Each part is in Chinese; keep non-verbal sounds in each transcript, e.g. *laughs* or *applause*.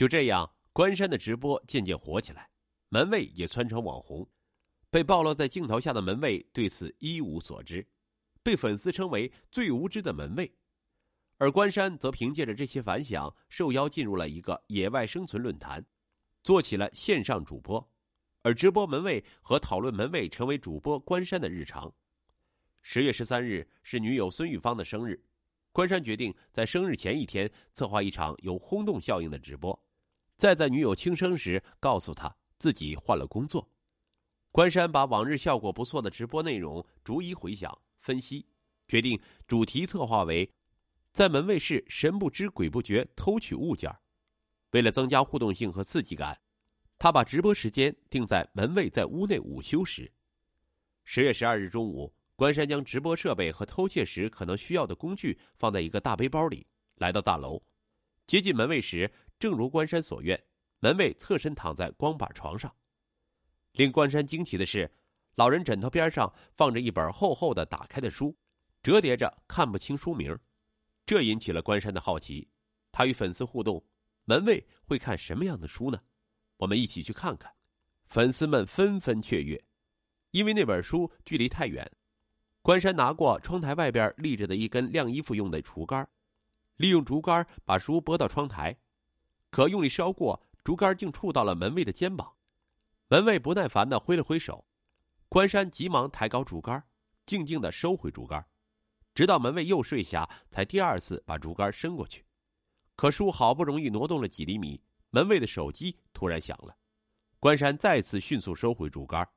就这样，关山的直播渐渐火起来，门卫也窜成网红。被暴露在镜头下的门卫对此一无所知，被粉丝称为最无知的门卫。而关山则凭借着这些反响，受邀进入了一个野外生存论坛，做起了线上主播。而直播门卫和讨论门卫成为主播关山的日常。十月十三日是女友孙玉芳的生日，关山决定在生日前一天策划一场有轰动效应的直播，再在女友轻生时告诉她自己换了工作。关山把往日效果不错的直播内容逐一回想分析，决定主题策划为在门卫室神不知鬼不觉偷取物件为了增加互动性和刺激感。他把直播时间定在门卫在屋内午休时。十月十二日中午，关山将直播设备和偷窃时可能需要的工具放在一个大背包里，来到大楼。接近门卫时，正如关山所愿，门卫侧身躺在光板床上。令关山惊奇的是，老人枕头边上放着一本厚厚的打开的书，折叠着看不清书名，这引起了关山的好奇。他与粉丝互动：“门卫会看什么样的书呢？”我们一起去看看，粉丝们纷纷雀跃，因为那本书距离太远。关山拿过窗台外边立着的一根晾衣服用的竹竿，利用竹竿把书拨到窗台，可用力烧过，竹竿竟触到了门卫的肩膀。门卫不耐烦的挥了挥手，关山急忙抬高竹竿，静静的收回竹竿，直到门卫又睡下，才第二次把竹竿伸过去。可书好不容易挪动了几厘米。门卫的手机突然响了，关山再次迅速收回竹竿。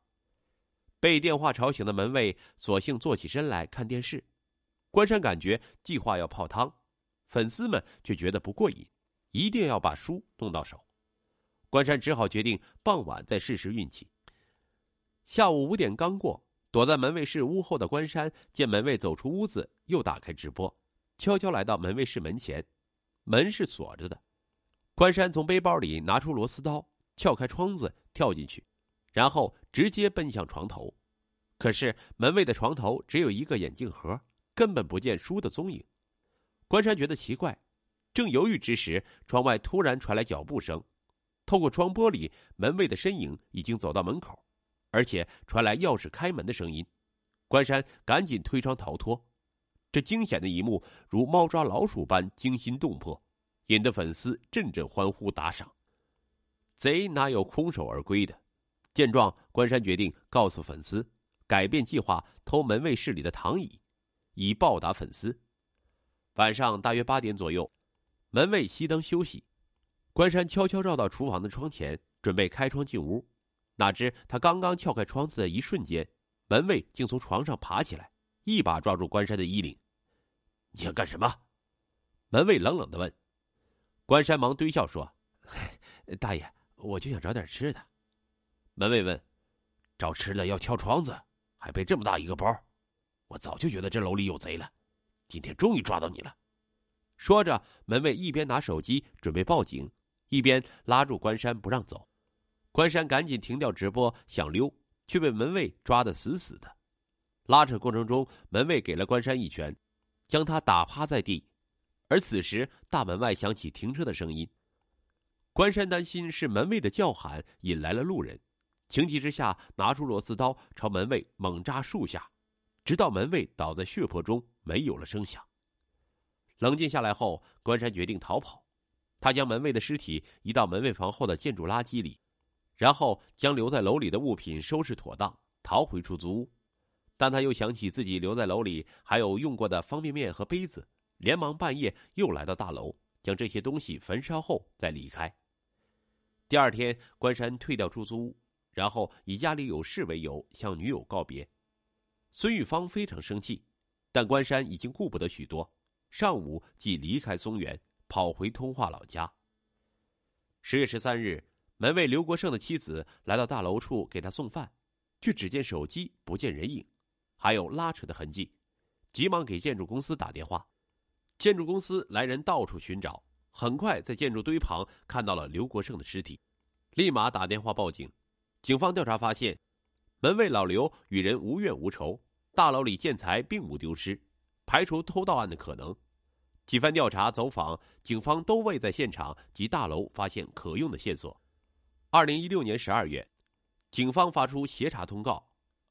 被电话吵醒的门卫索性坐起身来看电视。关山感觉计划要泡汤，粉丝们却觉得不过瘾，一定要把书弄到手。关山只好决定傍晚再试试运气。下午五点刚过，躲在门卫室屋后的关山见门卫走出屋子，又打开直播，悄悄来到门卫室门前，门是锁着的。关山从背包里拿出螺丝刀，撬开窗子跳进去，然后直接奔向床头。可是门卫的床头只有一个眼镜盒，根本不见书的踪影。关山觉得奇怪，正犹豫之时，窗外突然传来脚步声。透过窗玻璃，门卫的身影已经走到门口，而且传来钥匙开门的声音。关山赶紧推窗逃脱。这惊险的一幕如猫抓老鼠般惊心动魄。引得粉丝阵阵欢呼打赏。贼哪有空手而归的？见状，关山决定告诉粉丝，改变计划，偷门卫室里的躺椅，以报答粉丝。晚上大约八点左右，门卫熄灯休息，关山悄悄绕到厨房的窗前，准备开窗进屋。哪知他刚刚撬开窗子的一瞬间，门卫竟从床上爬起来，一把抓住关山的衣领：“你想干什么？”门卫冷冷的问。关山忙堆笑说：“ *laughs* 大爷，我就想找点吃的。”门卫问：“找吃的要撬窗子，还背这么大一个包？我早就觉得这楼里有贼了，今天终于抓到你了。”说着，门卫一边拿手机准备报警，一边拉住关山不让走。关山赶紧停掉直播想溜，却被门卫抓得死死的。拉扯过程中，门卫给了关山一拳，将他打趴在地。而此时，大门外响起停车的声音。关山担心是门卫的叫喊引来了路人，情急之下拿出螺丝刀朝门卫猛扎数下，直到门卫倒在血泊中没有了声响。冷静下来后，关山决定逃跑。他将门卫的尸体移到门卫房后的建筑垃圾里，然后将留在楼里的物品收拾妥当，逃回出租屋。但他又想起自己留在楼里还有用过的方便面和杯子。连忙半夜又来到大楼，将这些东西焚烧后再离开。第二天，关山退掉出租屋，然后以家里有事为由向女友告别。孙玉芳非常生气，但关山已经顾不得许多，上午即离开松原，跑回通化老家。十月十三日，门卫刘国胜的妻子来到大楼处给他送饭，却只见手机不见人影，还有拉扯的痕迹，急忙给建筑公司打电话。建筑公司来人到处寻找，很快在建筑堆旁看到了刘国胜的尸体，立马打电话报警。警方调查发现，门卫老刘与人无怨无仇，大楼里建材并无丢失，排除偷盗案的可能。几番调查走访，警方都未在现场及大楼发现可用的线索。二零一六年十二月，警方发出协查通告。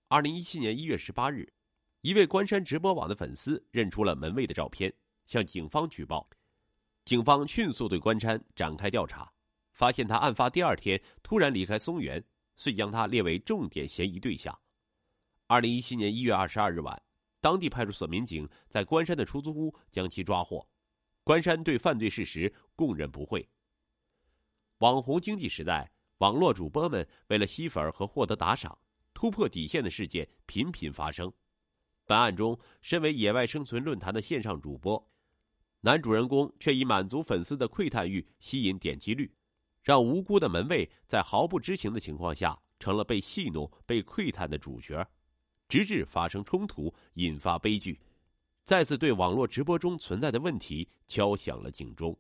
二零一七年一月十八日，一位关山直播网的粉丝认出了门卫的照片，向警方举报。警方迅速对关山展开调查，发现他案发第二天突然离开松原，遂将他列为重点嫌疑对象。二零一七年一月二十二日晚。当地派出所民警在关山的出租屋将其抓获，关山对犯罪事实供认不讳。网红经济时代，网络主播们为了吸粉和获得打赏，突破底线的事件频频发生。本案中，身为野外生存论坛的线上主播，男主人公却以满足粉丝的窥探欲吸引点击率，让无辜的门卫在毫不知情的情况下成了被戏弄、被窥探的主角。直至发生冲突，引发悲剧，再次对网络直播中存在的问题敲响了警钟。